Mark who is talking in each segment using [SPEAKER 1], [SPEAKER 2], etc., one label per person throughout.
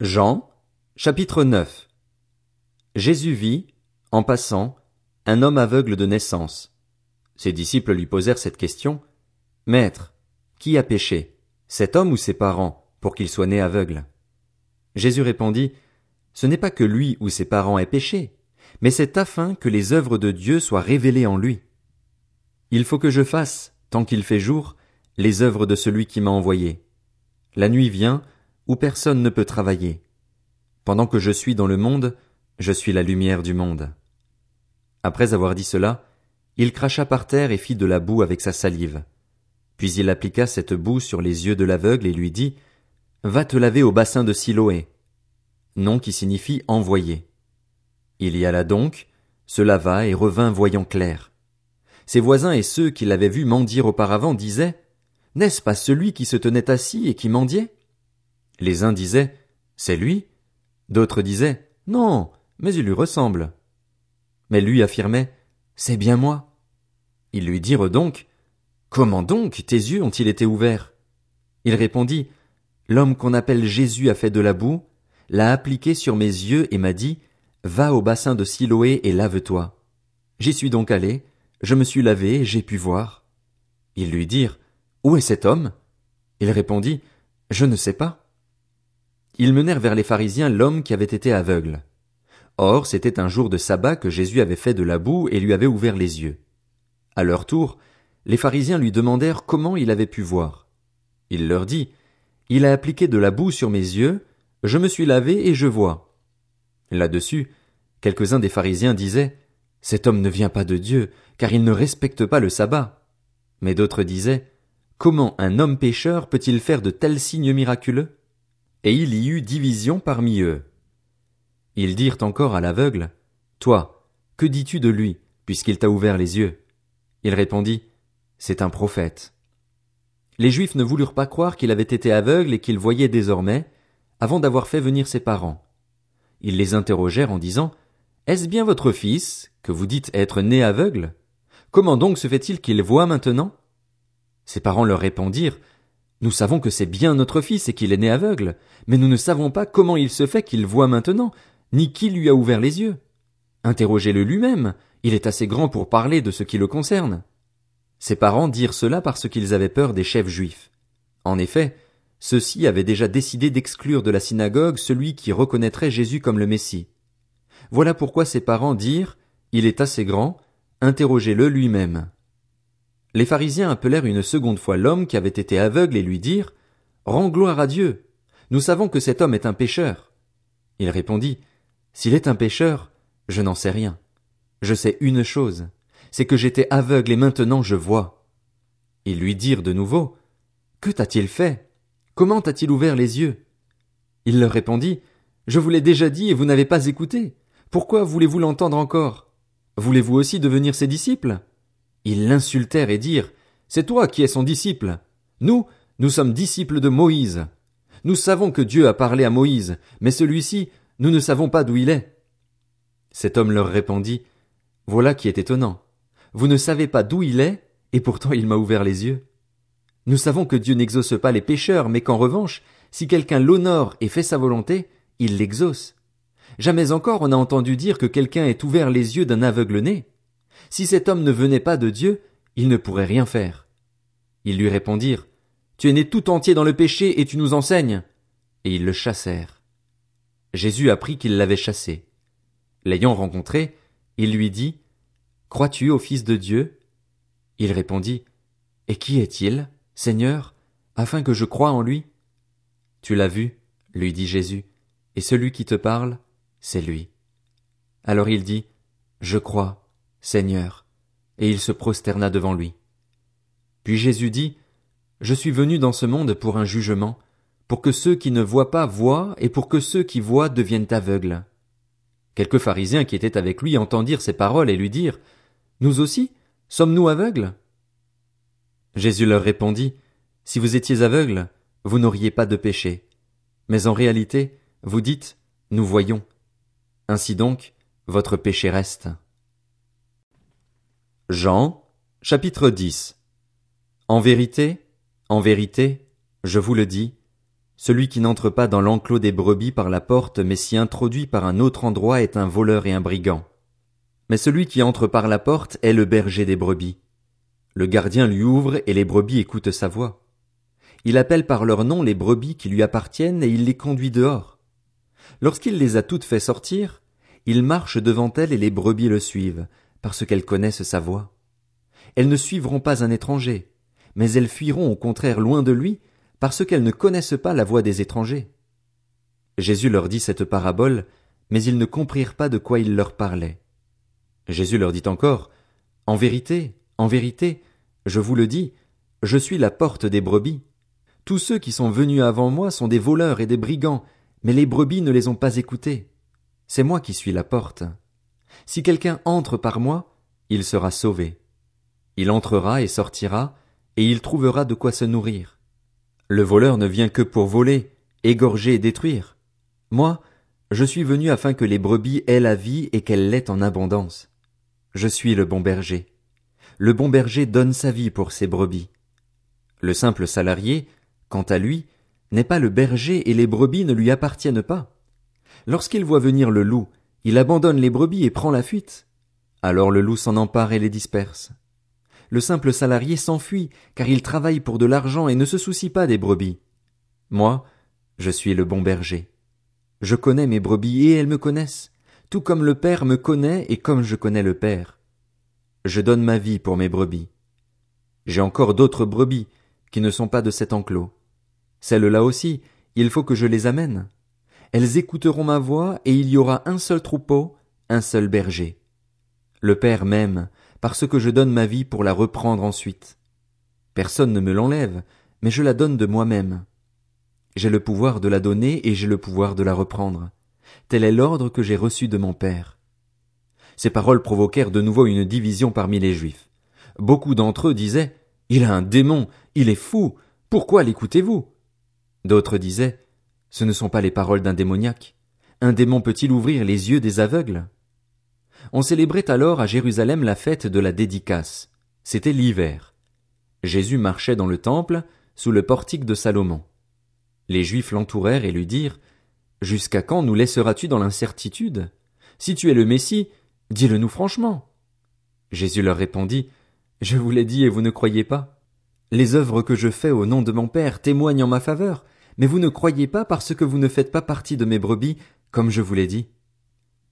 [SPEAKER 1] Jean, chapitre 9 Jésus vit, en passant, un homme aveugle de naissance. Ses disciples lui posèrent cette question. Maître, qui a péché, cet homme ou ses parents, pour qu'il soit né aveugle? Jésus répondit, Ce n'est pas que lui ou ses parents aient péché, mais c'est afin que les œuvres de Dieu soient révélées en lui. Il faut que je fasse, tant qu'il fait jour, les œuvres de celui qui m'a envoyé. La nuit vient, où personne ne peut travailler. Pendant que je suis dans le monde, je suis la lumière du monde. Après avoir dit cela, il cracha par terre et fit de la boue avec sa salive. Puis il appliqua cette boue sur les yeux de l'aveugle et lui dit, Va te laver au bassin de Siloé. Nom qui signifie envoyé. Il y alla donc, se lava et revint voyant clair. Ses voisins et ceux qui l'avaient vu mendier auparavant disaient, N'est-ce pas celui qui se tenait assis et qui mendiait? Les uns disaient C'est lui. D'autres disaient Non, mais il lui ressemble. Mais lui affirmait C'est bien moi. Ils lui dirent donc Comment donc tes yeux ont-ils été ouverts? Il répondit L'homme qu'on appelle Jésus a fait de la boue, l'a appliqué sur mes yeux et m'a dit Va au bassin de Siloé et lave-toi. J'y suis donc allé, je me suis lavé et j'ai pu voir. Ils lui dirent Où est cet homme? Il répondit Je ne sais pas. Ils menèrent vers les pharisiens l'homme qui avait été aveugle. Or, c'était un jour de sabbat que Jésus avait fait de la boue et lui avait ouvert les yeux. À leur tour, les pharisiens lui demandèrent comment il avait pu voir. Il leur dit, Il a appliqué de la boue sur mes yeux, je me suis lavé et je vois. Là-dessus, quelques-uns des pharisiens disaient, Cet homme ne vient pas de Dieu, car il ne respecte pas le sabbat. Mais d'autres disaient, Comment un homme pécheur peut-il faire de tels signes miraculeux? Et il y eut division parmi eux. Ils dirent encore à l'aveugle, Toi, que dis-tu de lui, puisqu'il t'a ouvert les yeux? Il répondit, C'est un prophète. Les Juifs ne voulurent pas croire qu'il avait été aveugle et qu'il voyait désormais, avant d'avoir fait venir ses parents. Ils les interrogèrent en disant, Est-ce bien votre fils, que vous dites être né aveugle? Comment donc se fait-il qu'il voit maintenant? Ses parents leur répondirent, nous savons que c'est bien notre fils et qu'il est né aveugle, mais nous ne savons pas comment il se fait qu'il voit maintenant, ni qui lui a ouvert les yeux. Interrogez-le lui-même, il est assez grand pour parler de ce qui le concerne. Ses parents dirent cela parce qu'ils avaient peur des chefs juifs. En effet, ceux-ci avaient déjà décidé d'exclure de la synagogue celui qui reconnaîtrait Jésus comme le Messie. Voilà pourquoi ses parents dirent, il est assez grand, interrogez-le lui-même. Les pharisiens appelèrent une seconde fois l'homme qui avait été aveugle et lui dirent, Rends gloire à Dieu. Nous savons que cet homme est un pécheur. Il répondit, S'il est un pécheur, je n'en sais rien. Je sais une chose, c'est que j'étais aveugle et maintenant je vois. Ils lui dirent de nouveau, Que t'a-t-il fait? Comment t'a-t-il ouvert les yeux? Il leur répondit, Je vous l'ai déjà dit et vous n'avez pas écouté. Pourquoi voulez-vous l'entendre encore? Voulez-vous aussi devenir ses disciples? Ils l'insultèrent et dirent, C'est toi qui es son disciple. Nous, nous sommes disciples de Moïse. Nous savons que Dieu a parlé à Moïse, mais celui-ci, nous ne savons pas d'où il est. Cet homme leur répondit, Voilà qui est étonnant. Vous ne savez pas d'où il est, et pourtant il m'a ouvert les yeux. Nous savons que Dieu n'exauce pas les pécheurs, mais qu'en revanche, si quelqu'un l'honore et fait sa volonté, il l'exauce. Jamais encore on a entendu dire que quelqu'un ait ouvert les yeux d'un aveugle né. Si cet homme ne venait pas de Dieu, il ne pourrait rien faire. Ils lui répondirent, Tu es né tout entier dans le péché et tu nous enseignes. Et ils le chassèrent. Jésus apprit qu'ils l'avaient chassé. L'ayant rencontré, il lui dit, Crois-tu au Fils de Dieu? Il répondit, Et qui est-il, Seigneur, afin que je croie en lui? Tu l'as vu, lui dit Jésus, et celui qui te parle, c'est lui. Alors il dit, Je crois, Seigneur, et il se prosterna devant lui. Puis Jésus dit, Je suis venu dans ce monde pour un jugement, pour que ceux qui ne voient pas voient, et pour que ceux qui voient deviennent aveugles. Quelques pharisiens qui étaient avec lui entendirent ces paroles et lui dirent, Nous aussi, sommes-nous aveugles? Jésus leur répondit, Si vous étiez aveugles, vous n'auriez pas de péché. Mais en réalité, vous dites, Nous voyons. Ainsi donc, votre péché reste. Jean, chapitre 10 En vérité, en vérité, je vous le dis, Celui qui n'entre pas dans l'enclos des brebis par la porte, mais s'y introduit par un autre endroit est un voleur et un brigand. Mais celui qui entre par la porte est le berger des brebis. Le gardien lui ouvre et les brebis écoutent sa voix. Il appelle par leur nom les brebis qui lui appartiennent et il les conduit dehors. Lorsqu'il les a toutes fait sortir, il marche devant elles et les brebis le suivent, parce qu'elles connaissent sa voix. Elles ne suivront pas un étranger, mais elles fuiront au contraire loin de lui, parce qu'elles ne connaissent pas la voix des étrangers. Jésus leur dit cette parabole, mais ils ne comprirent pas de quoi il leur parlait. Jésus leur dit encore, En vérité, en vérité, je vous le dis, je suis la porte des brebis. Tous ceux qui sont venus avant moi sont des voleurs et des brigands, mais les brebis ne les ont pas écoutés. C'est moi qui suis la porte. Si quelqu'un entre par moi, il sera sauvé. Il entrera et sortira, et il trouvera de quoi se nourrir. Le voleur ne vient que pour voler, égorger et détruire. Moi, je suis venu afin que les brebis aient la vie et qu'elles l'aient en abondance. Je suis le bon berger. Le bon berger donne sa vie pour ses brebis. Le simple salarié, quant à lui, n'est pas le berger et les brebis ne lui appartiennent pas. Lorsqu'il voit venir le loup, il abandonne les brebis et prend la fuite. Alors le loup s'en empare et les disperse. Le simple salarié s'enfuit, car il travaille pour de l'argent et ne se soucie pas des brebis. Moi, je suis le bon berger. Je connais mes brebis et elles me connaissent, tout comme le Père me connaît et comme je connais le Père. Je donne ma vie pour mes brebis. J'ai encore d'autres brebis qui ne sont pas de cet enclos. Celles-là aussi, il faut que je les amène. Elles écouteront ma voix, et il y aura un seul troupeau, un seul berger. Le Père m'aime, parce que je donne ma vie pour la reprendre ensuite. Personne ne me l'enlève, mais je la donne de moi-même. J'ai le pouvoir de la donner et j'ai le pouvoir de la reprendre. Tel est l'ordre que j'ai reçu de mon Père. Ces paroles provoquèrent de nouveau une division parmi les Juifs. Beaucoup d'entre eux disaient Il a un démon, il est fou, pourquoi l'écoutez-vous? D'autres disaient, ce ne sont pas les paroles d'un démoniaque. Un démon peut-il ouvrir les yeux des aveugles? On célébrait alors à Jérusalem la fête de la dédicace. C'était l'hiver. Jésus marchait dans le temple, sous le portique de Salomon. Les Juifs l'entourèrent et lui dirent, Jusqu'à quand nous laisseras-tu dans l'incertitude? Si tu es le Messie, dis-le nous franchement. Jésus leur répondit, Je vous l'ai dit et vous ne croyez pas. Les œuvres que je fais au nom de mon Père témoignent en ma faveur, mais vous ne croyez pas parce que vous ne faites pas partie de mes brebis, comme je vous l'ai dit.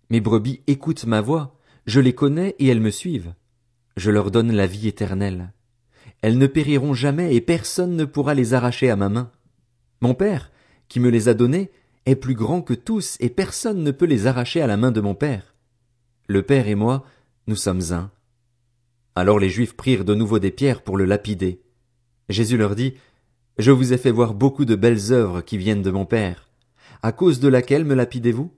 [SPEAKER 1] Mes brebis écoutent ma voix, je les connais et elles me suivent. Je leur donne la vie éternelle. Elles ne périront jamais et personne ne pourra les arracher à ma main. Mon Père, qui me les a donnés, est plus grand que tous et personne ne peut les arracher à la main de mon Père. Le Père et moi, nous sommes un. Alors les Juifs prirent de nouveau des pierres pour le lapider. Jésus leur dit, Je vous ai fait voir beaucoup de belles œuvres qui viennent de mon Père. À cause de laquelle me lapidez-vous?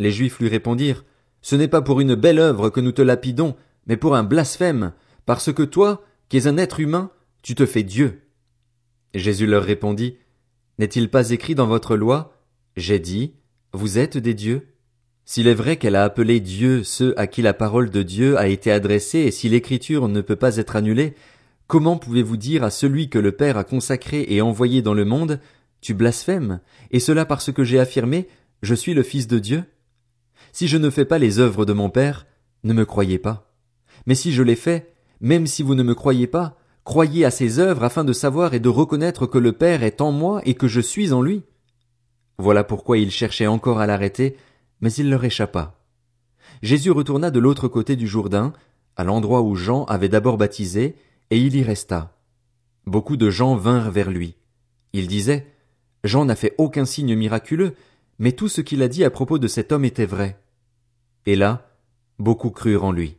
[SPEAKER 1] Les Juifs lui répondirent, Ce n'est pas pour une belle œuvre que nous te lapidons, mais pour un blasphème, parce que toi, qui es un être humain, tu te fais Dieu. Jésus leur répondit, N'est-il pas écrit dans votre loi, J'ai dit, Vous êtes des dieux? S'il est vrai qu'elle a appelé Dieu ceux à qui la parole de Dieu a été adressée et si l'écriture ne peut pas être annulée, Comment pouvez-vous dire à celui que le Père a consacré et envoyé dans le monde, Tu blasphèmes, et cela parce que j'ai affirmé, Je suis le Fils de Dieu? Si je ne fais pas les œuvres de mon Père, ne me croyez pas. Mais si je les fais, même si vous ne me croyez pas, croyez à ces œuvres afin de savoir et de reconnaître que le Père est en moi et que je suis en lui. Voilà pourquoi il cherchait encore à l'arrêter, mais il leur échappa. Jésus retourna de l'autre côté du Jourdain, à l'endroit où Jean avait d'abord baptisé, et il y resta. Beaucoup de gens vinrent vers lui. Ils disaient, Jean n'a fait aucun signe miraculeux, mais tout ce qu'il a dit à propos de cet homme était vrai. Et là, beaucoup crurent en lui.